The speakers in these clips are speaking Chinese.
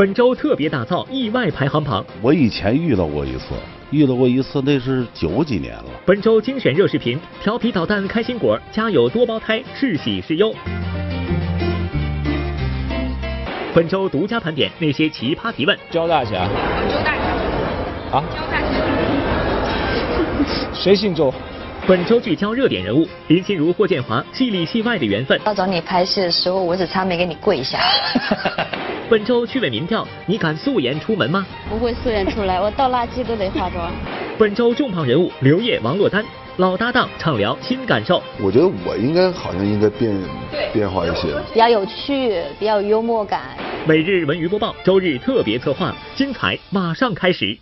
本周特别打造意外排行榜。我以前遇到过一次，遇到过一次，那是九几年了。本周精选热视频：调皮捣蛋开心果，家有多胞胎是喜是忧。本周独家盘点那些奇葩提问。焦大侠，周大侠，啊，周大侠，谁姓周？本周聚焦热点人物林心如、霍建华，戏里戏外的缘分。要找你拍戏的时候，我只差没给你跪下。本周趣味民调，你敢素颜出门吗？不会素颜出来，我倒垃圾都得化妆。本周重磅人物刘烨、王珞丹，老搭档畅聊新感受。我觉得我应该好像应该变变化一些。比较有趣，比较有幽默感。每日文娱播报，周日特别策划，精彩马上开始。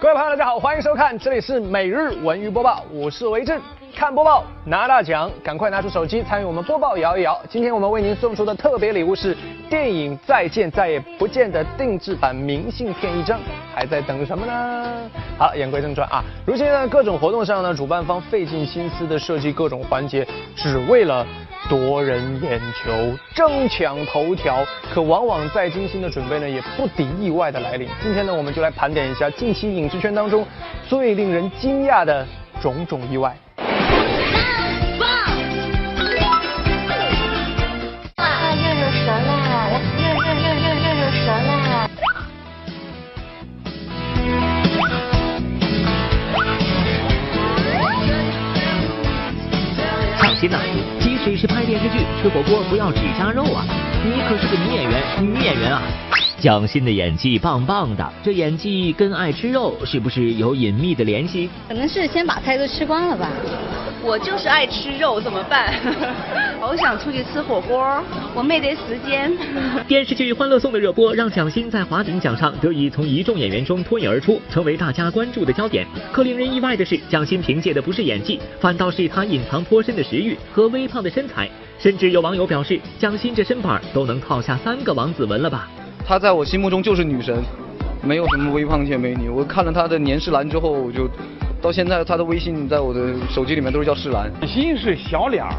各位朋友，大家好，欢迎收看，这里是每日文娱播报，我是维正。看播报拿大奖，赶快拿出手机参与我们播报摇一摇。今天我们为您送出的特别礼物是电影《再见再也不见》的定制版明信片一张，还在等什么呢？好，言归正传啊，如今呢各种活动上呢，主办方费尽心思的设计各种环节，只为了夺人眼球、争抢头条。可往往再精心的准备呢，也不敌意外的来临。今天呢，我们就来盘点一下近期影视圈当中最令人惊讶的种种意外。啊，热热舌啦，来热热热热热热舌啦。抢先呐！是拍电视剧、吃火锅，不要只加肉啊！你可是个女演员，女演员啊！蒋欣的演技棒棒的，这演技跟爱吃肉是不是有隐秘的联系？可能是先把菜都吃光了吧。我就是爱吃肉，怎么办？好想出去吃火锅，我没得时间。电视剧《欢乐颂》的热播，让蒋欣在华鼎奖上得以从一众演员中脱颖而出，成为大家关注的焦点。可令人意外的是，蒋欣凭借的不是演技，反倒是她隐藏颇深的食欲和微胖的身材。甚至有网友表示，蒋欣这身板都能套下三个王子文了吧？她在我心目中就是女神，没有什么微胖界美女。我看了她的年世兰之后，我就到现在她的微信在我的手机里面都是叫世兰。蒋欣是小脸儿，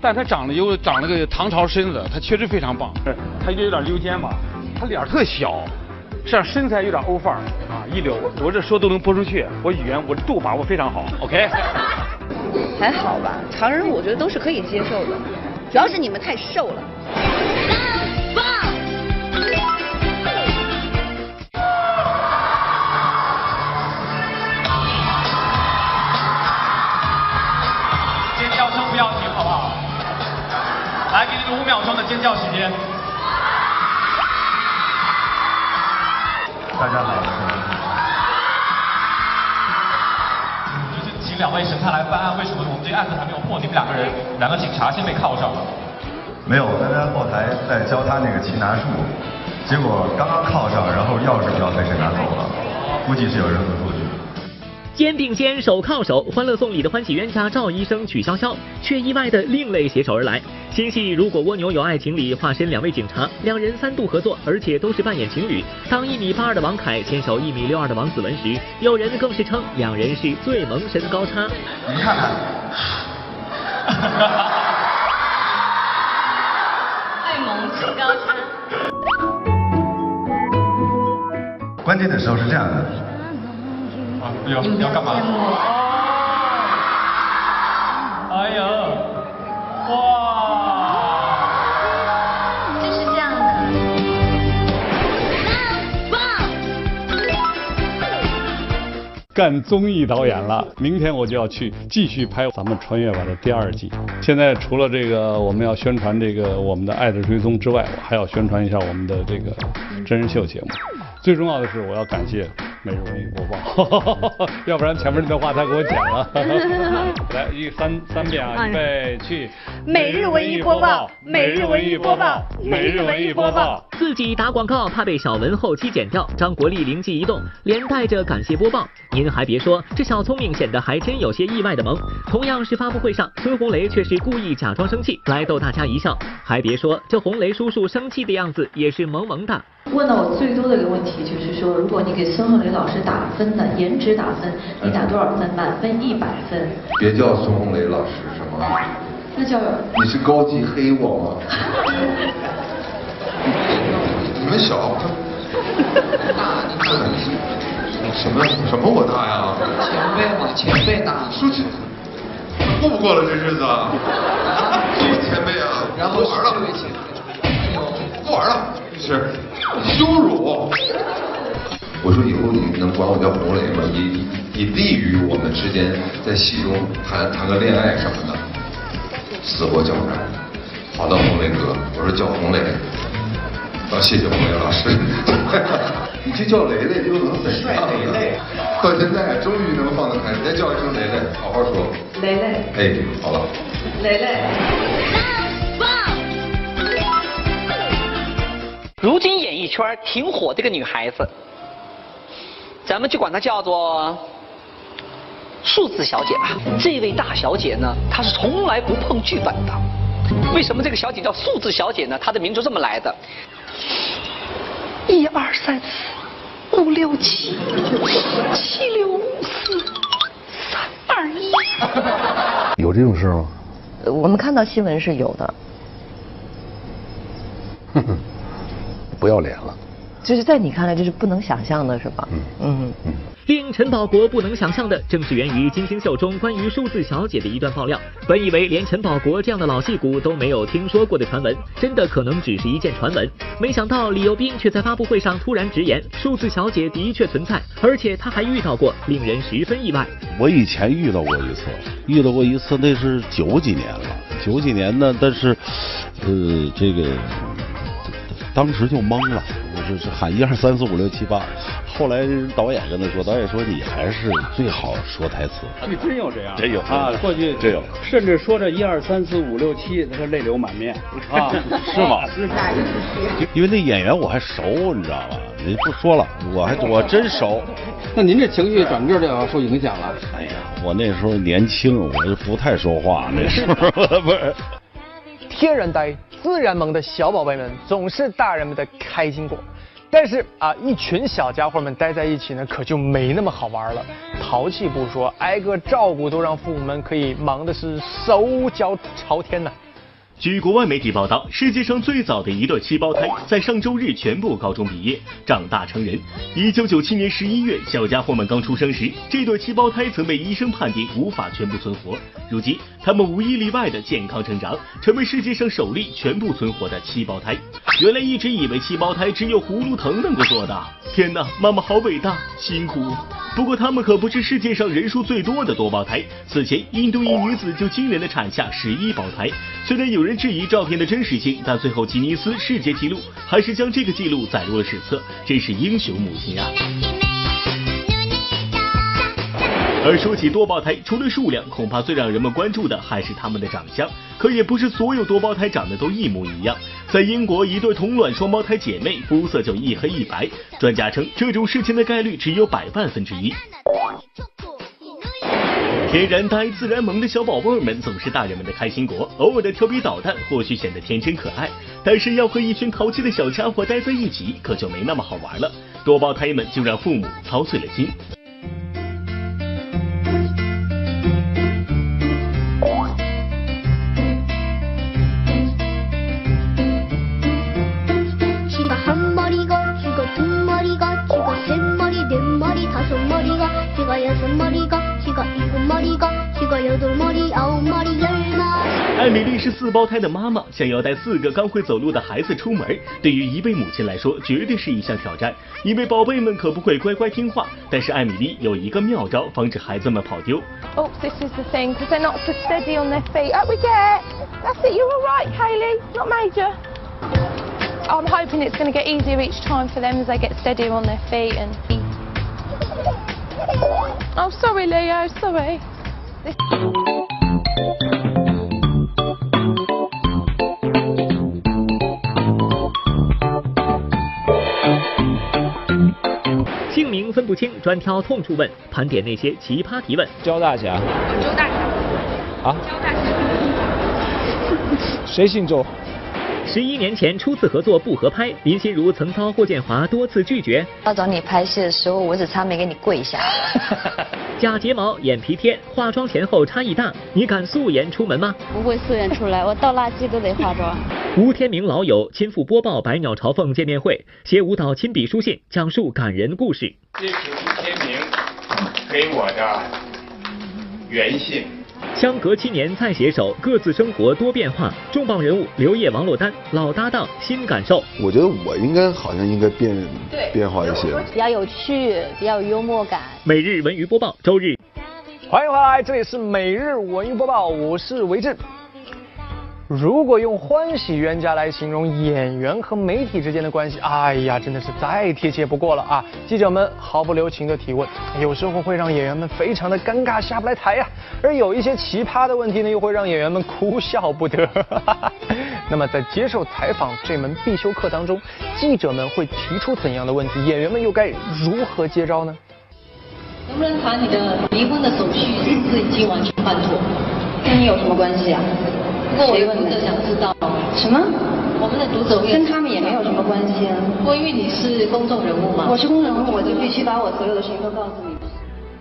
但她长得又长了个唐朝身子，她确实非常棒。她就有点溜肩吧，她脸特小，这样身材有点欧范儿啊，一流。我这说都能播出去，我语言我度把握非常好。OK。还好吧，常人我觉得都是可以接受的，主要是你们太瘦了。五秒钟的尖叫时间。大家好。就是请两位神探来办案，为什么我们这个案子还没有破？你们两个人，两个警察先被铐上了。没有，刚才后台在教他那个擒拿术，结果刚刚铐上，然后钥匙不知道被谁拿走了，估计是有人恶作剧。肩并肩，手靠手，《欢乐颂》里的欢喜冤家赵医生曲筱绡，却意外的另类携手而来。新戏《如果蜗牛有爱情》里化身两位警察，两人三度合作，而且都是扮演情侣。当一米八二的王凯牵手一米六二的王子文时，有人更是称两人是最萌身高差。你看看，爱萌身高差。关键的时候是这样的，啊，要要干嘛？哎呀，哇！就是这样的。干综艺导演了，明天我就要去继续拍咱们《穿越吧》的第二季。现在除了这个我们要宣传这个我们的《爱的追踪》之外，我还要宣传一下我们的这个真人秀节目。最重要的是，我要感谢每日文艺播报，要不然前面那段话他给我剪了。来，一三三遍啊，预备去。每日文艺播报，每日文艺播报，每日文艺播报。自己打广告怕被小文后期剪掉，张国立灵机一动，连带着感谢播报。您还别说，这小聪明显得还真有些意外的萌。同样是发布会上，孙红雷却是故意假装生气来逗大家一笑。还别说，这红雷叔叔生气的样子也是萌萌的。问到我最多的一个问题就是说，如果你给孙红雷老师打分的，颜值打分，你打多少分？满分一百分。别叫孙红雷老师什么？那叫你是高级黑我吗？你们小，大你大什么什么我大呀？前辈嘛，前辈大。说起过不过了这日子啊？前辈啊，然后不玩了，不玩了，是羞辱。我说以后你能管我叫红雷吗？以以利于我们之间在戏中谈谈个恋爱什么的，死活叫不来。好的，红雷哥，我说叫红雷。啊，谢谢红雷老师。你就叫雷雷就能怎样？雷雷。到现在终于能放得开，再叫一声雷雷，好好说。雷雷。哎，好了。雷雷。如今演艺圈挺火的一个女孩子，咱们就管她叫做数字小姐吧。这位大小姐呢，她是从来不碰剧本的。为什么这个小姐叫数字小姐呢？她的名就这么来的。一二三四五六七，七六五四三二一。有这种事吗？我们看到新闻是有的。哼哼，不要脸了。就是在你看来，这是不能想象的，是吧？嗯嗯嗯。令陈宝国不能想象的，正是源于金星秀中关于数字小姐的一段爆料。本以为连陈宝国这样的老戏骨都没有听说过的传闻，真的可能只是一件传闻。没想到李幼斌却在发布会上突然直言，数字小姐的确存在，而且他还遇到过，令人十分意外。我以前遇到过一次，遇到过一次，那是九几年了，九几年呢，但是，呃，这个当时就懵了，我就是喊一二三四五六七八。后来导演跟他说，导演说你还是最好说台词。你真有这样，真有啊！过去真有，甚至说这一二三四五六七，他泪流满面 啊，是吗？是。因为那演员我还熟，你知道吧？你不说了，我还我真熟。那您这情绪转个就要受影响了。哎呀，我那时候年轻，我就不太说话，那时候不是。天然呆、自然萌的小宝贝们，总是大人们的开心果。但是啊，一群小家伙们待在一起呢，可就没那么好玩了。淘气不说，挨个照顾都让父母们可以忙的是手脚朝天呐。据国外媒体报道，世界上最早的一对七胞胎在上周日全部高中毕业，长大成人。一九九七年十一月，小家伙们刚出生时，这对七胞胎曾被医生判定无法全部存活。如今，他们无一例外的健康成长，成为世界上首例全部存活的七胞胎。原来一直以为七胞胎只有葫芦藤能够做到。天哪，妈妈好伟大，辛苦。不过他们可不是世界上人数最多的多胞胎。此前，印度一女子就惊人的产下十一胞胎。虽然有人质疑照片的真实性，但最后吉尼斯世界纪录还是将这个记录载入了史册，真是英雄母亲啊！而说起多胞胎，除了数量，恐怕最让人们关注的还是他们的长相。可也不是所有多胞胎长得都一模一样。在英国，一对同卵双胞胎姐妹肤色就一黑一白，专家称这种事情的概率只有百万分之一。天然呆、自然萌的小宝贝儿们总是大人们的开心果，偶尔的调皮捣蛋或许显得天真可爱，但是要和一群淘气的小家伙待在一起，可就没那么好玩了。多胞胎们就让父母操碎了心。是四胞胎的妈妈，想要带四个刚会走路的孩子出门，对于一位母亲来说，绝对是一项挑战。因为宝贝们可不会乖乖听话，但是艾米丽有一个妙招，防止孩子们跑丢。Oh, this is the thing, because they're not so steady on their feet. Up we get. That's it. You're all right, Kaylee. Not major. I'm hoping it's going to get easier each time for them as they get steadier on their feet and. Oh, sorry, Leo. Sorry. 姓 名分不清，专挑痛处问，盘点那些奇葩提问。焦大侠，周大侠。啊？焦大侠。谁姓周？十一年前初次合作不合拍，林心如曾遭霍建华多次拒绝。要找你拍戏的时候，我只差没给你跪下。假睫毛、眼皮贴，化妆前后差异大，你敢素颜出门吗？不会素颜出来，我倒垃圾都得化妆。吴天明老友亲赴播报《百鸟朝凤》见面会，携舞蹈亲笔书信，讲述感人故事。这是吴天明给我的原信。相隔七年再携手，各自生活多变化。重磅人物刘烨、王珞丹，老搭档新感受。我觉得我应该好像应该变变化一些，比较有趣，比较有幽默感。每日文娱播报，周日。欢迎回来，这里是每日文娱播报，我是维正。如果用欢喜冤家来形容演员和媒体之间的关系，哎呀，真的是再贴切不过了啊！记者们毫不留情的提问，有时候会让演员们非常的尴尬下不来台呀；而有一些奇葩的问题呢，又会让演员们哭笑不得。那么在接受采访这门必修课当中，记者们会提出怎样的问题？演员们又该如何接招呢？能不能把你的离婚的手续是不是已经完全办妥？跟你有什么关系啊？不过我的读者想知道什么？我们的读者跟他们也没有什么关系啊。不过因为你是公众人物嘛，我是公众人物，我就必须把我所有的事情都告诉你。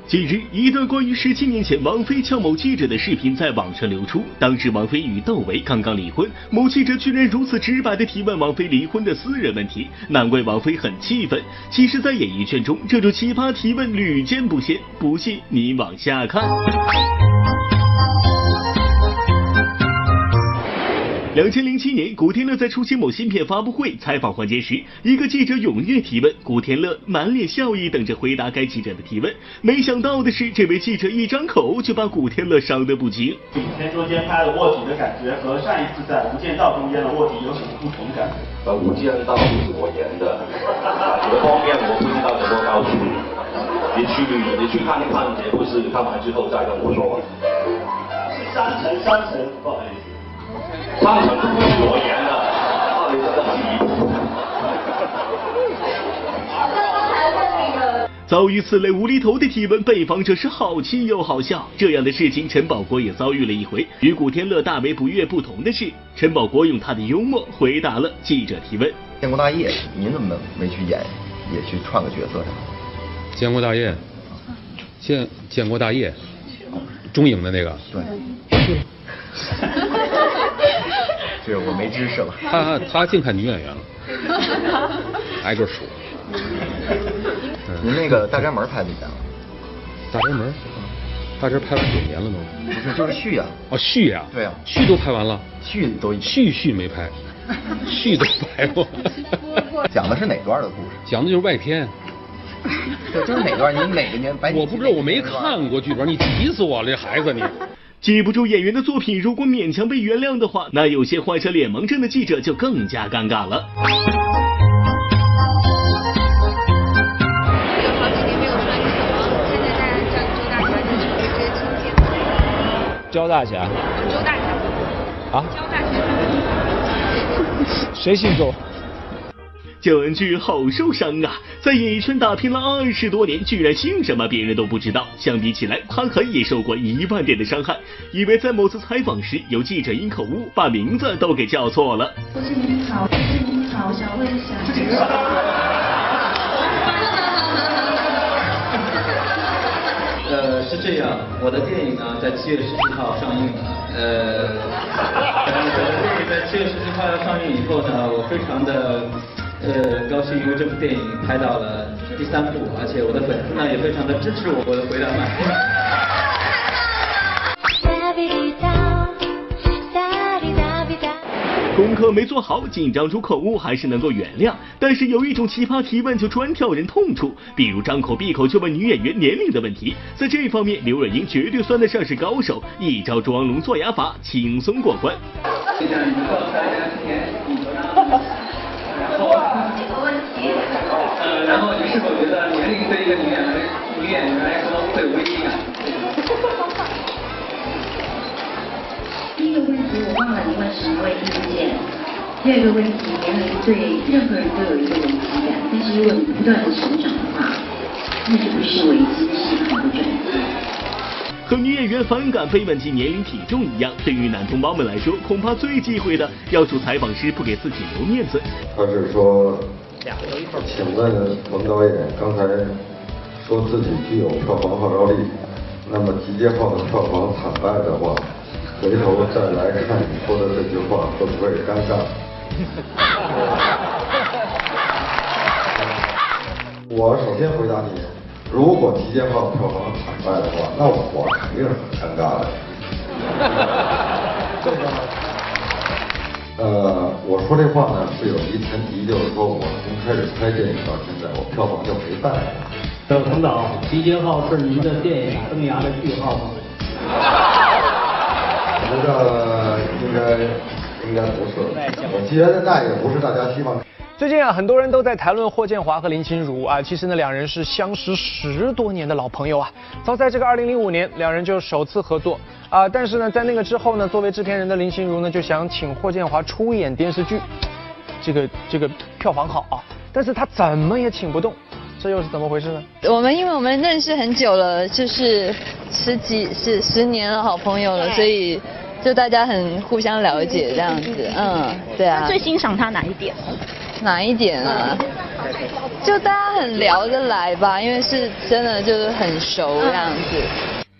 近日，一段关于十七年前王菲撬某记者的视频在网上流出。当时王菲与窦唯刚刚离婚，某记者居然如此直白地提问王菲离婚的私人问题，难怪王菲很气愤。其实，在演艺圈中，这种奇葩提问屡见不鲜。不信你往下看。两千零七年，古天乐在出席某新片发布会采访环节时，一个记者踊跃提问，古天乐满脸笑意等着回答该记者的提问。没想到的是，这位记者一张口就把古天乐伤得不轻。影片中间拍了卧底的感觉和上一次在《无间道》中间的卧底有什么不同感？呃，《无间道》是我演的，有方面我不知道怎么告诉你，你去你去看一看这部戏，看完之后再跟我说。是三层三层，不好意思。遭遇此类无厘头的提问，被访者是好气又好笑。这样的事情，陈宝国也遭遇了一回。与古天乐大为不悦不同的是，陈宝国用他的幽默回答了记者提问。建国大业，您怎么没去演，也去串个角色呢？建国大业，建建国大业，中影的那个。对。这我没知识了。他他净看女演员了，挨个数。您那个大宅门拍几年了？大宅门，大宅拍完九年了都。不是，就是续呀。哦，续呀。对呀。续都拍完了。续都续续没拍，续都拍过。讲的是哪段的故事？讲的就是外篇。这就是哪段？您哪个年？我不知道，我没看过剧本，你急死我了，这孩子你。记不住演员的作品，如果勉强被原谅的话，那有些患上脸盲症的记者就更加尴尬了。有好几年没有了，现在大家叫你周大侠，就直接亲切。焦大侠。周大侠。啊？焦大侠。谁姓周？焦恩俊好受伤啊，在演艺圈打拼了二十多年，居然姓什么别人都不知道。相比起来，韩寒也受过一万点的伤害，因为在某次采访时，有记者因口误把名字都给叫错了。夫人您好，夫人您好，我想问一下。呃，是这样，我的电影呢在七月十七号上映，呃，我的电影在七月十七号要上映以后呢，我非常的。呃，高兴，因为这部电影拍到了第三部，而且我的粉丝呢也非常的支持我。我的回答慢。功课没做好，紧张出口误还是能够原谅，但是有一种奇葩提问就专挑人痛处，比如张口闭口就问女演员年龄的问题，在这方面刘若英绝对算得上是高手，一招装聋作哑法，轻松过关。呃，然后你是否觉得年龄对一个女演员女演员来说会有危机感？第一个问题我忘了你问什么为意见。第二个问题，年龄对任何人都有一个危机感，但是如果你不断的成长的话，那就不是危机，是好的转机。和女演员反感被问及年龄体重一样，对于男同胞们来说，恐怕最忌讳的要求采访时不给自己留面子。他是说，请问冯导演刚才说自己具有票房号召力，那么集结号的票房惨败的话，回头再来看你说的这句话会不会尴尬？我首先回答你，如果集结号票房惨败的话，那我肯定是很尴尬的。这个，呃，我说这话呢是有一前提，就是说我从开始拍电影到现在，我票房就没败过。等，彭导，集结号是您的电影生涯的句号吗？我觉得应该应该不是，我觉得那也不是大家希望。最近啊，很多人都在谈论霍建华和林心如啊，其实呢，两人是相识十多年的老朋友啊。早在这个2005年，两人就首次合作啊，但是呢，在那个之后呢，作为制片人的林心如呢，就想请霍建华出演电视剧，这个这个票房好啊，但是他怎么也请不动，这又是怎么回事呢？我们因为我们认识很久了，就是十几十十年的好朋友了，所以就大家很互相了解这样子，嗯，对啊。最欣赏他哪一点？哪一点啊？就大家很聊得来吧，因为是真的就是很熟这样子。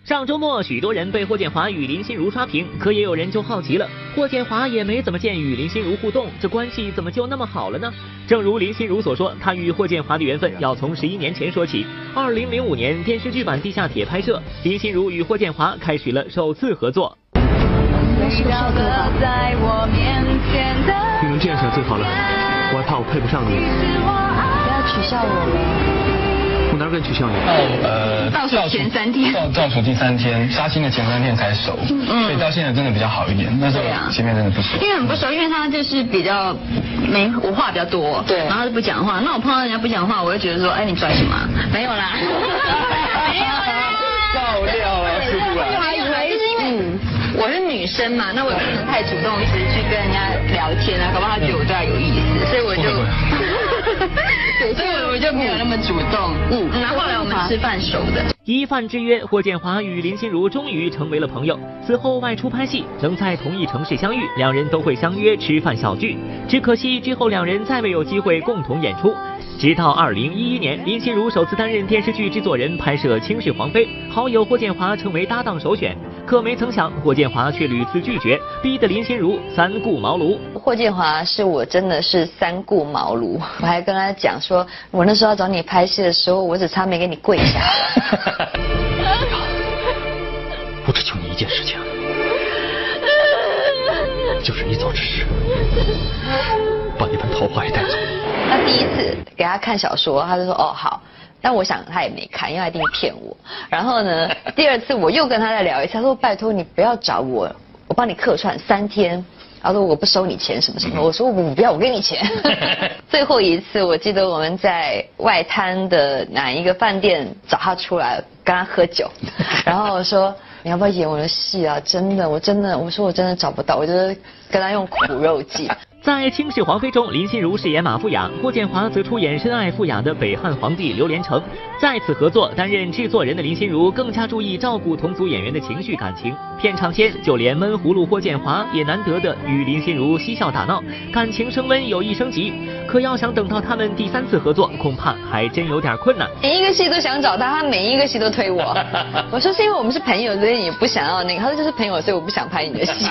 上周末，许多人被霍建华与林心如刷屏，可也有人就好奇了，霍建华也没怎么见与林心如互动，这关系怎么就那么好了呢？正如林心如所说，她与霍建华的缘分要从十一年前说起。二零零五年电视剧版《地下铁》拍摄，林心如与霍建华开始了首次合作。你能这样想最好了，我还怕我配不上你。不要取笑我了。我哪敢取笑你？呃，倒数前三天。倒倒数第三天，杀青的前三天才熟，所以到现在真的比较好一点。那时候前面真的不熟。因为很不熟，因为他就是比较没我话比较多，对，然后就不讲话。那我碰到人家不讲话，我就觉得说，哎，你拽什么？没有啦。没有啦。爆料了，是不是？我还以为是因为我是女生嘛，那我也不能太主动一直去跟人家聊天就没有那么主动。嗯，然后后来我们吃饭熟的。一饭之约，霍建华与林心如终于成为了朋友。此后外出拍戏，能在同一城市相遇，两人都会相约吃饭小聚。只可惜之后两人再未有机会共同演出。直到二零一一年，林心如首次担任电视剧制作人，拍摄《倾世皇妃》，好友霍建华成为搭档首选。可没曾想，霍建华却屡次拒绝，逼得林心如三顾茅庐。霍建华是我真的是三顾茅庐，我还跟他讲说，我那时候要找你拍戏的时候，我只差没给你跪下。我只求你一件事情，就是一走之时，把那盆桃花也带走。他第一次给他看小说，他就说哦好，但我想他也没看，因为他一定骗我。然后呢，第二次我又跟他再聊一次，他说拜托你不要找我，我帮你客串三天。他说我不收你钱什么什么，我说我不要，我给你钱。最后一次我记得我们在外滩的哪一个饭店找他出来跟他喝酒，然后我说你要不要演我的戏啊？真的，我真的，我说我真的找不到，我就是跟他用苦肉计。在《倾世皇妃》中，林心如饰演马富雅，霍建华则出演深爱富雅的北汉皇帝刘连成。再次合作，担任制作人的林心如更加注意照顾同组演员的情绪感情。片场间，就连闷葫芦霍建华也难得的与林心如嬉笑打闹，感情升温有意升级。可要想等到他们第三次合作，恐怕还真有点困难。每一个戏都想找他，他每一个戏都推我。我说是因为我们是朋友，所以你不想要那个。他说就是朋友，所以我不想拍你的戏。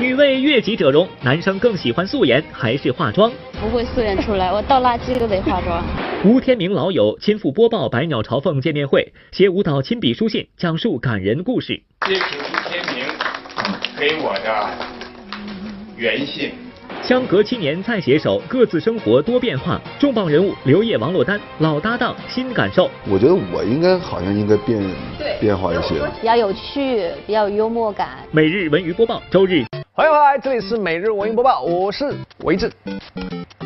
女为悦己者容，男生更喜欢素颜还是化妆？不会素颜出来，我倒垃圾都得化妆。吴天明老友亲赴播报百鸟朝凤见面会，携舞蹈亲笔书信，讲述感人故事。这是吴天明给我的原信。相隔七年再携手，各自生活多变化。重磅人物刘烨、王珞丹，老搭档新感受。我觉得我应该好像应该变变化一些，比较有趣，比较有幽默感。每日文娱播报，周日。欢迎回来，这里是每日文娱播报，我是维志。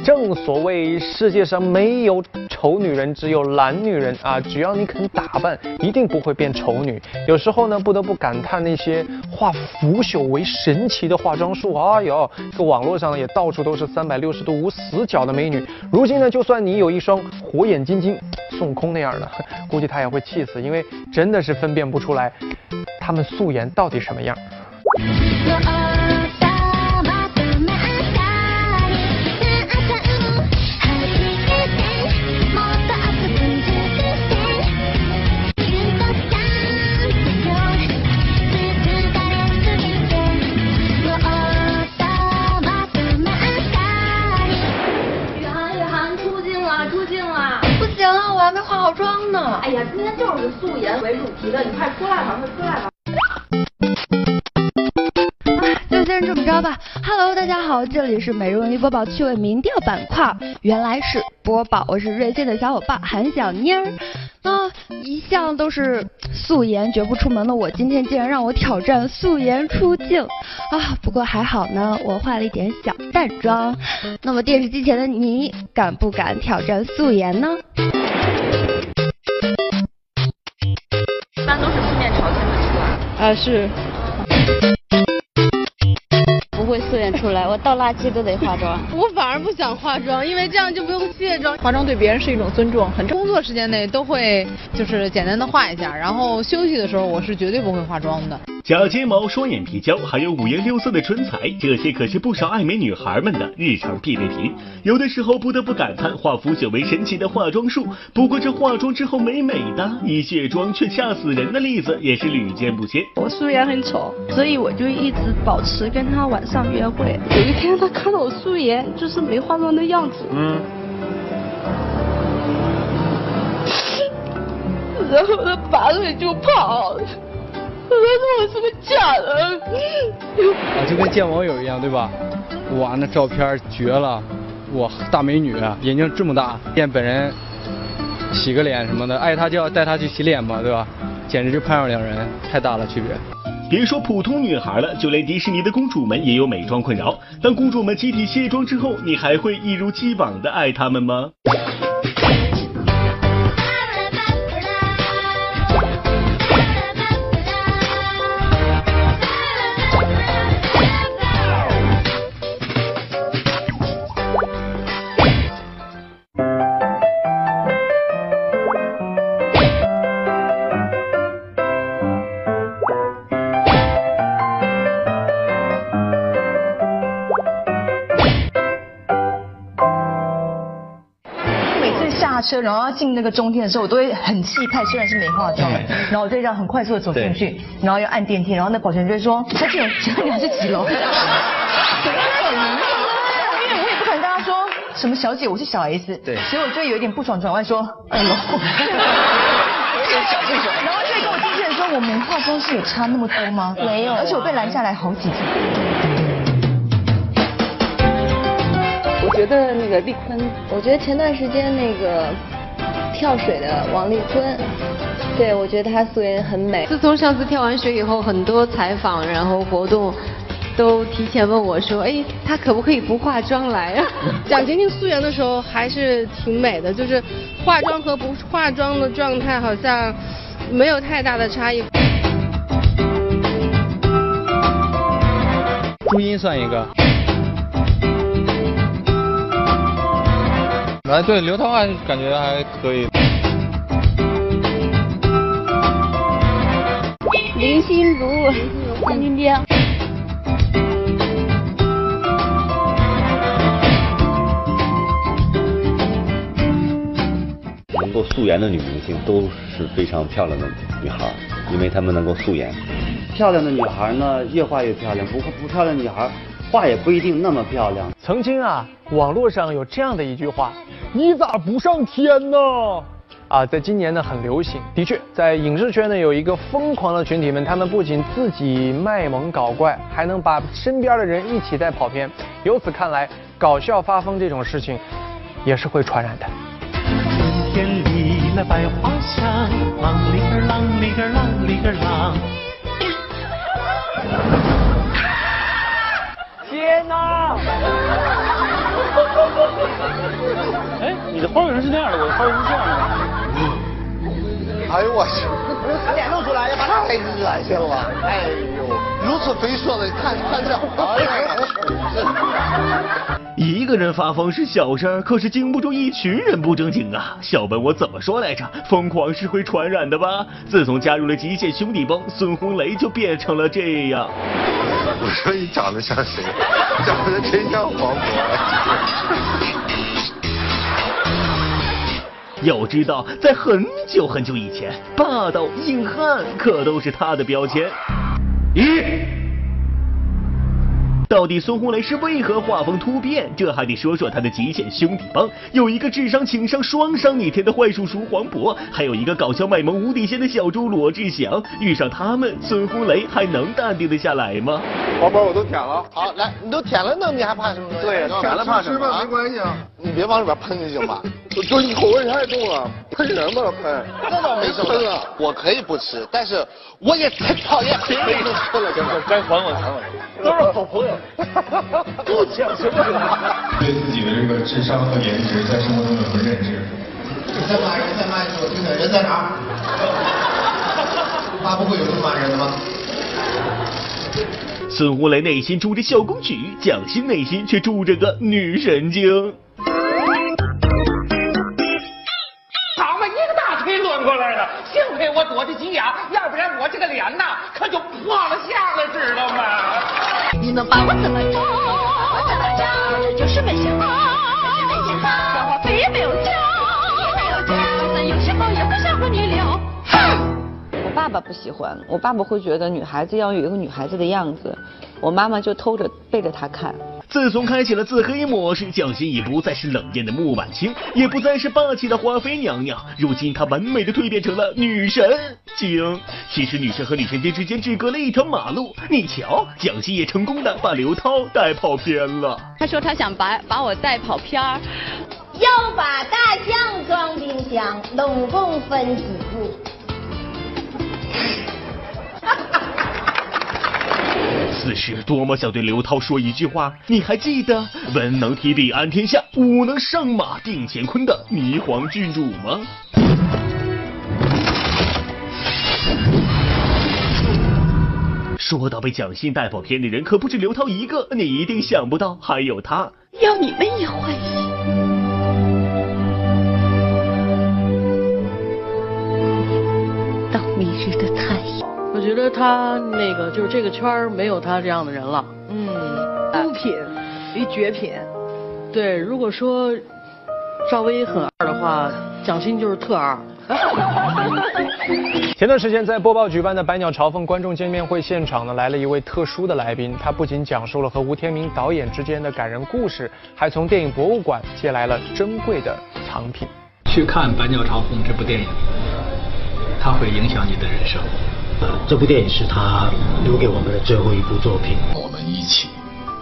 正所谓世界上没有丑女人，只有懒女人啊！只要你肯打扮，一定不会变丑女。有时候呢，不得不感叹那些化腐朽为神奇的化妆术。哎呦，这个网络上也到处都是三百六十度无死角的美女。如今呢，就算你有一双火眼金睛，孙悟空那样的，估计他也会气死，因为真的是分辨不出来，他们素颜到底什么样。哎呀，今天就是以素颜为主题的，你快出来吧，快出来吧。就先这么着吧。Hello，大家好，这里是每日文娱播报趣味民调板块，原来是播报，我是瑞幸的小伙伴韩小妮儿。那一向都是素颜绝不出门的我，今天竟然让我挑战素颜出镜啊！不过还好呢，我化了一点小淡妆。那么电视机前的你，敢不敢挑战素颜呢？都是四面朝天的出来。啊，是。不会素颜出来，我倒垃圾都得化妆。我反而不想化妆，因为这样就不用卸妆。化妆对别人是一种尊重，很工作时间内都会就是简单的化一下，然后休息的时候我是绝对不会化妆的。假睫毛、双眼皮胶，还有五颜六色的唇彩，这些可是不少爱美女孩们的日常必备品。有的时候不得不感叹化腐朽为神奇的化妆术。不过这化妆之后美美的，一卸妆却吓死人的例子也是屡见不鲜。我素颜很丑，所以我就一直保持跟他晚上约会。有一天他看到我素颜，就是没化妆的样子，嗯，然后他拔腿就跑。他说我是个假人，啊，就跟见网友一样，对吧？哇，那照片绝了，哇，大美女，眼睛这么大，见本人洗个脸什么的，爱她就要带她去洗脸嘛，对吧？简直就判若两人，太大了区别。别说普通女孩了，就连迪士尼的公主们也有美妆困扰。当公主们集体卸妆之后，你还会一如既往的爱她们吗？要进那个中厅的时候，我都会很气派，虽然是没化妆，然后我就这样很快速的走进去，然后要按电梯，然后那保全就会说：“小姐，请问你是几楼？”因为我也不可能跟他说什么小姐，我是小 S，对，所以我就有一点不爽，转弯说 二楼。然后再跟我进去的时候，我没化妆是有差那么多吗？没有，而且我被拦下来好几次。我觉得那个丽坤，我觉得前段时间那个跳水的王丽坤，对我觉得她素颜很美。自从上次跳完水以后，很多采访然后活动都提前问我说，哎，她可不可以不化妆来啊？蒋勤勤素颜的时候还是挺美的，就是化妆和不化妆的状态好像没有太大的差异。朱茵算一个。哎，对，刘涛还感觉还可以。林心如，范冰冰。能够素颜的女明星都是非常漂亮的女孩，因为她们能够素颜。漂亮的女孩呢，越画越漂亮；不不漂亮的女孩，画也不一定那么漂亮。曾经啊，网络上有这样的一句话。你咋不上天呢？啊，在今年呢很流行。的确，在影视圈呢有一个疯狂的群体们，他们不仅自己卖萌搞怪，还能把身边的人一起带跑偏。由此看来，搞笑发疯这种事情也是会传染的。春天里那百花香，啷里个啷里个啷里个啷。天哪！哎，你的花纹是那样的，我的花纹是这样的。哎呦我去！把脸露出来，太恶心了！哎呦，如此肥硕的，看看这，哎 一个人发疯是小事儿，可是经不住一群人不正经啊！小本我怎么说来着？疯狂是会传染的吧？自从加入了极限兄弟帮，孙红雷就变成了这样。我说你长得像谁？长得真像黄渤。要知道，在很久很久以前，霸道硬汉可都是他的标签。一，到底孙红雷是为何画风突变？这还得说说他的极限兄弟帮，有一个智商情商双商逆天的坏叔叔黄渤，还有一个搞笑卖萌无底线的小猪罗志祥。遇上他们，孙红雷还能淡定的下来吗？黄渤，我都舔了。好，来，你都舔了，那你还怕什么？对，舔了怕什么？没关系啊，你别往里边喷就行吧。就你口味太重了，喷什么喷？那倒没喷啊，我可以不吃，但是我也很讨厌 别人吃了。该还我还我，都是好朋友。不讲什么？对自己的这个智商和颜值在生活中有什么认知？再骂人，再骂一次，我听听人在哪？发布会有这么骂人的吗？孙红雷内心住着小公举，蒋欣内心却住着个女神经。能把我怎么着？我怎么着？这就是没想到，没想到，电话费也没有交，也没有交，咱有时候也不想和你聊。我爸爸不喜欢，我爸爸会觉得女孩子要有一个女孩子的样子，我妈妈就偷着背着他看。自从开启了自黑模式，蒋欣已不再是冷艳的穆婉清，也不再是霸气的华妃娘娘，如今她完美的蜕变成了女神经。其实女神和女神经之间只隔了一条马路，你瞧，蒋欣也成功的把刘涛带跑偏了。他说他想把把我带跑偏儿，要把大象装冰箱，拢共分几步？此时多么想对刘涛说一句话，你还记得文能提笔安天下，武能上马定乾坤的霓凰郡主吗？说到被蒋欣带跑偏的人，可不止刘涛一个，你一定想不到还有他。要你们也欢喜。当明日的太。我觉得他那个就是这个圈儿没有他这样的人了。嗯，孤品，一绝品。对，如果说赵薇很二的话，蒋欣就是特二。前段时间在播报举办的百鸟朝凤观众见面会现场呢，来了一位特殊的来宾，他不仅讲述了和吴天明导演之间的感人故事，还从电影博物馆借来了珍贵的藏品。去看《百鸟朝凤》这部电影，它会影响你的人生。呃，这部电影是他留给我们的最后一部作品。我们一起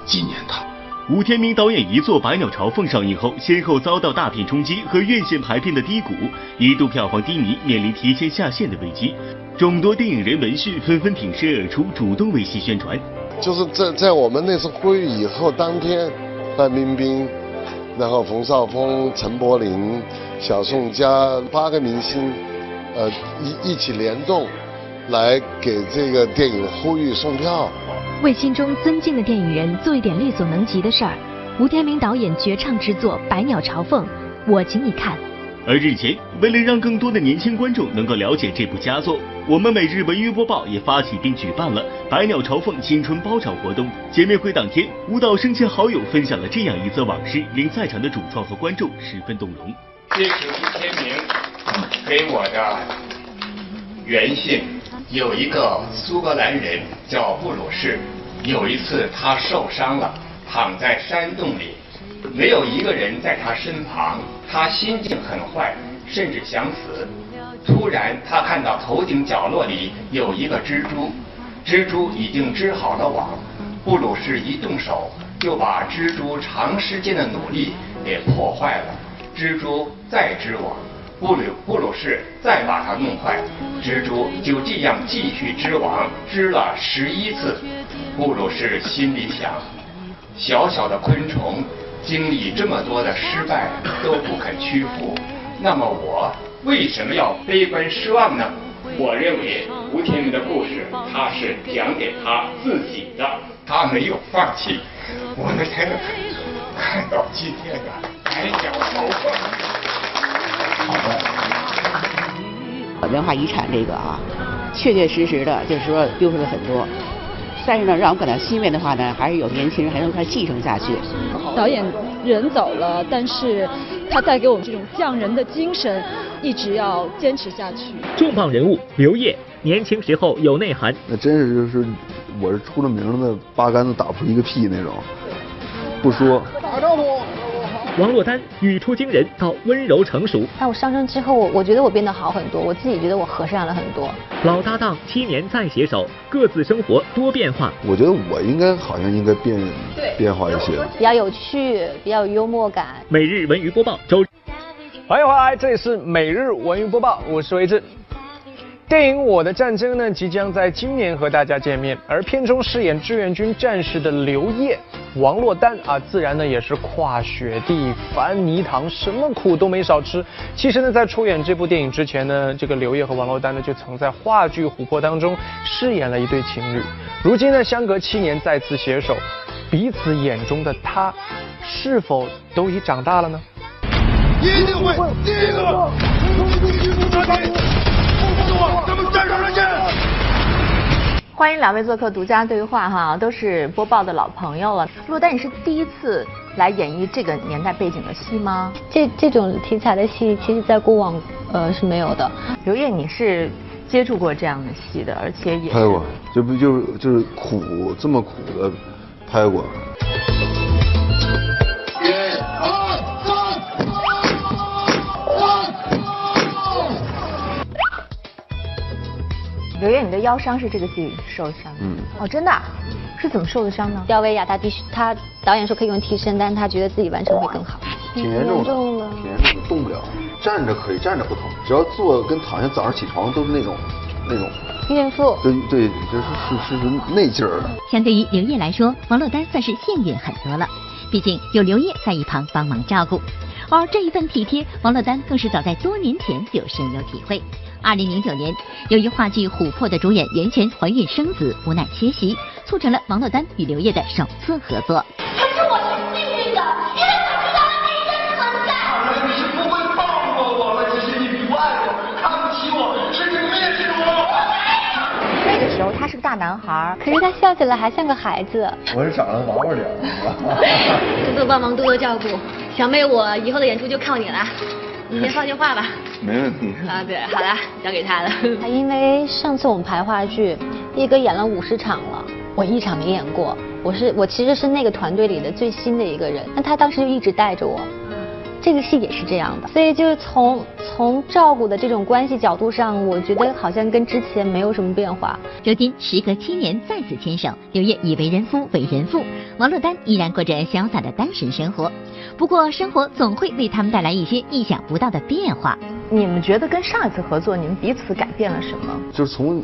纪念他。吴天明导演一座《百鸟朝凤》上映后，先后遭到大片冲击和院线排片的低谷，一度票房低迷，面临提前下线的危机。众多电影人闻讯纷纷挺身而出，主动为其宣传。就是在在我们那次会议以后当天，范冰冰，然后冯绍峰、陈柏霖、小宋佳八个明星，呃一一起联动，来给这个电影呼吁送票。为心中尊敬的电影人做一点力所能及的事儿，吴天明导演绝唱之作《百鸟朝凤》，我请你看。而日前，为了让更多的年轻观众能够了解这部佳作，我们每日文娱播报也发起并举办了《百鸟朝凤》青春包场活动。见面会当天，舞蹈生前好友分享了这样一则往事，令在场的主创和观众十分动容。这是吴天明给我的原信。有一个苏格兰人叫布鲁士，有一次他受伤了，躺在山洞里，没有一个人在他身旁，他心境很坏，甚至想死。突然，他看到头顶角落里有一个蜘蛛，蜘蛛已经织好了网，布鲁士一动手就把蜘蛛长时间的努力给破坏了，蜘蛛再织网。布鲁布鲁士再把它弄坏，蜘蛛就这样继续织网，织了十一次。布鲁士心里想：小小的昆虫经历这么多的失败都不肯屈服，那么我为什么要悲观失望呢？我认为吴天明的故事他是讲给他自己的，他没有放弃。我们才能看到今天的百鸟朝文化遗产这个啊，确确实实的，就是说丢失了很多。但是呢，让我感到欣慰的话呢，还是有年轻人还能快继承下去。导演人走了，但是他带给我们这种匠人的精神，一直要坚持下去。重磅人物刘烨，年轻时候有内涵。那真是就是我是出了名的八竿子打不出一个屁那种，不说。王珞丹语出惊人到温柔成熟，但我上升之后，我我觉得我变得好很多，我自己觉得我和善了很多。老搭档七年再携手，各自生活多变化。我觉得我应该好像应该变变化一些，比较有趣，比较有幽默感。每日文娱播报周，欢迎回来，这里是每日文娱播报，我是维志。电影《我的战争》呢，即将在今年和大家见面，而片中饰演志愿军战士的刘烨、王珞丹啊，自然呢也是跨雪地、翻泥塘，什么苦都没少吃。其实呢，在出演这部电影之前呢，这个刘烨和王珞丹呢，就曾在话剧《琥珀》当中饰演了一对情侣。如今呢，相隔七年再次携手，彼此眼中的他，是否都已长大了呢？一定会第一个从敌军中拿起。咱们战上见！欢迎两位做客独家对话哈，都是播报的老朋友了。陆丹，你是第一次来演绎这个年代背景的戏吗？这这种题材的戏，其实在过往呃是没有的。刘烨，你是接触过这样的戏的，而且也拍过，这不就就是苦这么苦的拍过。刘烨，你的腰伤是这个戏受伤的？嗯。哦，真的？是怎么受的伤呢？吊威亚，他必须他导演说可以用替身，但是他觉得自己完成会更好。挺严重的，挺严重的，动不了。站着可以，站着不疼，只要坐跟躺下，早上起床都是那种那种。孕妇。对对，就是是是那劲儿。相对于刘烨来说，王珞丹算是幸运很多了，毕竟有刘烨在一旁帮忙照顾。而这一份体贴，王珞丹更是早在多年前就深有体会。二零零九年，由于话剧《琥珀》的主演袁泉怀孕生子，无奈缺席，促成了王珞丹与刘烨的首次合作。可是我是幸运的，因为我知道了你的存在。看来你是不会放过我了，只是你不爱我，看不起我，甚至蔑视我。那个时候他是个大男孩，可是他笑起来还像个孩子。我是长得娃娃脸，多多帮忙，多多照顾，小妹，我以后的演出就靠你了。你先放句话吧，没问题。啊，对，好了，交给他了。他 因为上次我们排话剧，一哥演了五十场了，我一场没演过。我是我其实是那个团队里的最新的一个人，那他当时就一直带着我。这个戏也是这样的，所以就是从从照顾的这种关系角度上，我觉得好像跟之前没有什么变化。如今时隔七年再次牵手，刘烨已为人夫为人父，王珞丹依然过着潇洒的单身生活。不过生活总会为他们带来一些意想不到的变化。你们觉得跟上一次合作，你们彼此改变了什么？就是从。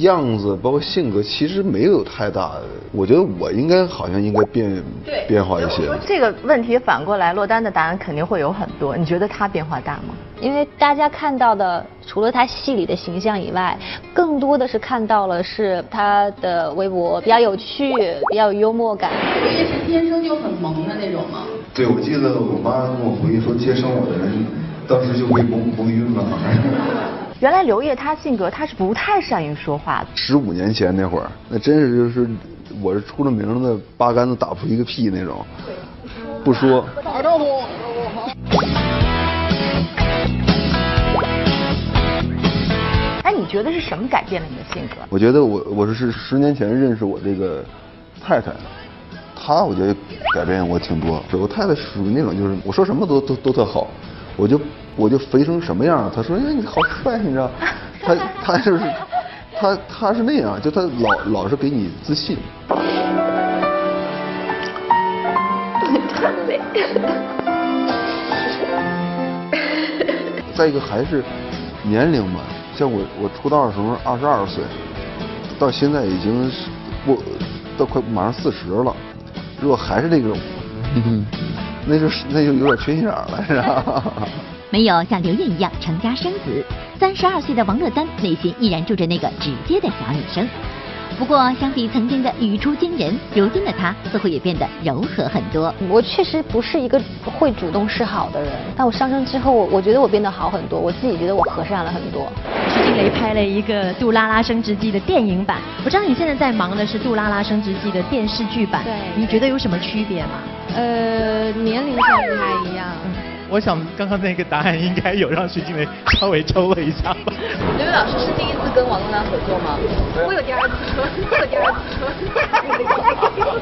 样子包括性格其实没有太大，我觉得我应该好像应该变变化一些。这个问题反过来，落单的答案肯定会有很多。你觉得他变化大吗？因为大家看到的除了他戏里的形象以外，更多的是看到了是他的微博比较有趣，比较有幽默感。刘烨是天生就很萌的那种吗？对，我记得我妈跟我回忆说，接生我的人当时就被蒙蒙晕了。原来刘烨他性格他是不太善于说话的。十五年前那会儿，那真是就是我是出了名的八竿子打不出一个屁那种，不说。打招呼。哎，你觉得是什么改变了你的性格？我觉得我我是十年前认识我这个太太，她我觉得改变我挺多。我太太属于那种就是我说什么都都都特好，我就。我就肥成什么样他说：“哎，你好帅，你知道？他他就是他他是那样，就他老老是给你自信。”累。再一个还是年龄嘛，像我我出道的时候二十二岁，到现在已经是我都快马上四十了，如果还是那种，那就是那就有点缺心眼了，是吧？没有像刘烨一样成家生子，三十二岁的王珞丹内心依然住着那个直接的小女生。不过，相比曾经的语出惊人，如今的他似乎也变得柔和很多。我确实不是一个会主动示好的人，但我上升之后，我我觉得我变得好很多，我自己觉得我和善了很多。徐静蕾拍了一个《杜拉拉升职记》的电影版，我知道你现在在忙的是《杜拉拉升职记》的电视剧版，对，你觉得有什么区别吗？呃，年龄上不太一样。我想刚刚那个答案应该有让徐静蕾稍微抽了一下吧。刘宇老师是第一次跟王珞丹合作吗？我有第二次，我有第二次。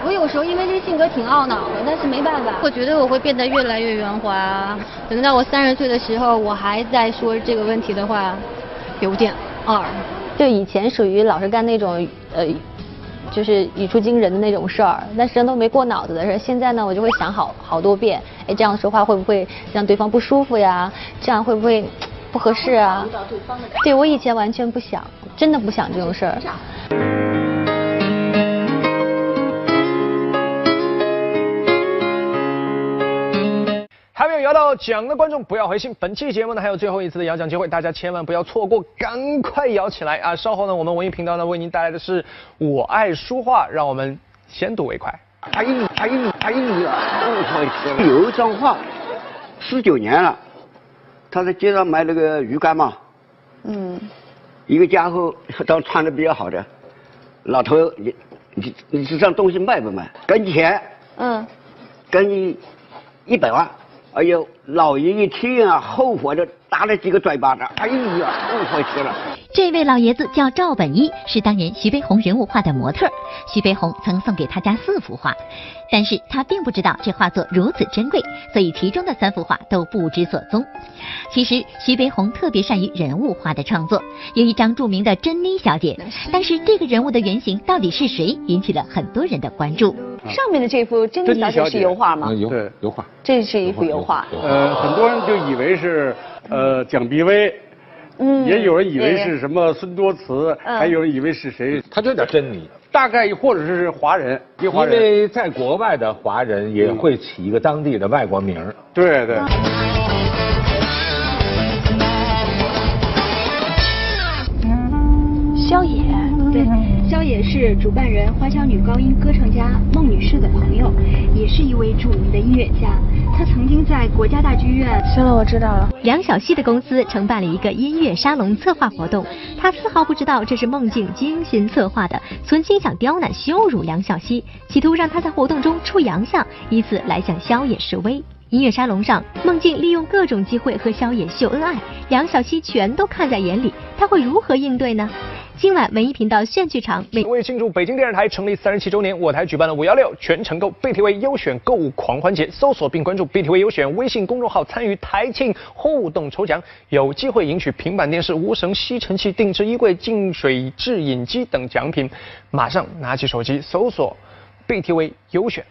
我有时候因为这个性格挺懊恼的，但是没办法。我觉得我会变得越来越圆滑。等到我三十岁的时候，我还在说这个问题的话，有点二。就以前属于老是干那种呃。就是语出惊人的那种事儿，但实际上都没过脑子的事儿。现在呢，我就会想好好多遍，哎，这样说话会不会让对方不舒服呀？这样会不会不合适啊？对我以前完全不想，真的不想这种事儿。到奖的观众不要灰心，本期节目呢还有最后一次的摇奖机会，大家千万不要错过，赶快摇起来啊！稍后呢，我们文艺频道呢为您带来的是我爱书画，让我们先睹为快。哎呀哎呀哎呀！有一张画，十九年了，他在街上卖那个鱼竿嘛。嗯。一个家伙，当穿的比较好的，老头，你你你这张东西卖不卖？给你钱。嗯。给你一百万。哎呦，老爷一听啊，后悔的打了几个嘴巴子。哎呀，不回去了。这位老爷子叫赵本一，是当年徐悲鸿人物画的模特。徐悲鸿曾送给他家四幅画，但是他并不知道这画作如此珍贵，所以其中的三幅画都不知所踪。其实徐悲鸿特别善于人物画的创作，有一张著名的珍妮小姐，但是这个人物的原型到底是谁，引起了很多人的关注。上面的这幅珍妮小姐是油画吗？油油画。这是一幅油画。呃，很多人就以为是呃蒋碧薇，嗯，也有人以为是什么孙多慈，还有人以为是谁？他就叫珍妮。大概或者是华人，因为在国外的华人也会起一个当地的外国名儿。对对。萧野，对，萧野是主办人华侨女高音歌唱家孟女士的朋友，也是一位著名的音乐家。他曾经在国家大剧院。行了，我知道了。梁晓曦的公司承办了一个音乐沙龙策划活动，他丝毫不知道这是孟静精心策划的，存心想刁难羞辱梁晓曦，企图让他在活动中出洋相，以此来向萧野示威。音乐沙龙上，孟静利用各种机会和萧野秀恩爱，梁晓曦全都看在眼里，他会如何应对呢？今晚文艺频道炫剧场为庆祝北京电视台成立三十七周年，我台举办了五幺六全程购 BTV 优选购物狂欢节，搜索并关注 BTV 优选微信公众号，参与台庆互动抽奖，有机会赢取平板电视、无绳吸尘器、定制衣柜、净水制饮机等奖品。马上拿起手机搜索 BTV 优选。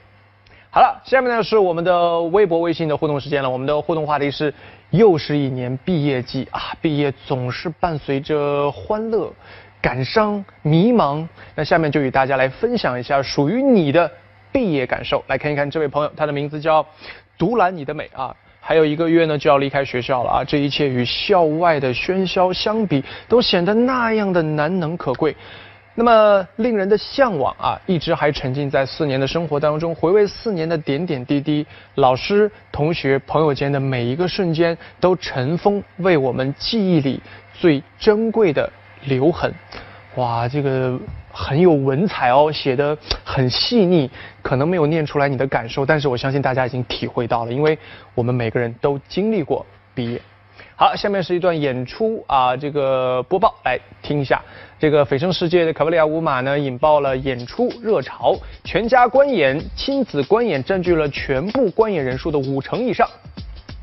好了，下面呢是我们的微博、微信的互动时间了。我们的互动话题是：又是一年毕业季啊，毕业总是伴随着欢乐。感伤、迷茫，那下面就与大家来分享一下属于你的毕业感受。来看一看这位朋友，他的名字叫独揽你的美啊，还有一个月呢就要离开学校了啊，这一切与校外的喧嚣相比，都显得那样的难能可贵。那么令人的向往啊，一直还沉浸在四年的生活当中，回味四年的点点滴滴，老师、同学、朋友间的每一个瞬间，都尘封为我们记忆里最珍贵的。留痕，哇，这个很有文采哦，写的很细腻，可能没有念出来你的感受，但是我相信大家已经体会到了，因为我们每个人都经历过毕业。好，下面是一段演出啊，这个播报来听一下。这个蜚声世界的卡布利亚舞马呢，引爆了演出热潮，全家观演、亲子观演占据了全部观演人数的五成以上。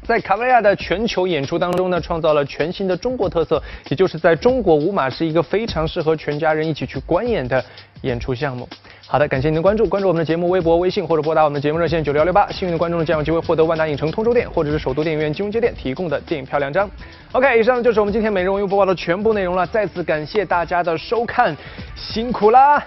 在卡维亚的全球演出当中呢，创造了全新的中国特色，也就是在中国舞马是一个非常适合全家人一起去观演的演出项目。好的，感谢您的关注，关注我们的节目微博、微信或者拨打我们的节目热线九六幺六八，幸运的观众将有机会获得万达影城通州店或者是首都电影院金融街店提供的电影票两张。OK，以上就是我们今天每日文娱播报的全部内容了，再次感谢大家的收看，辛苦啦！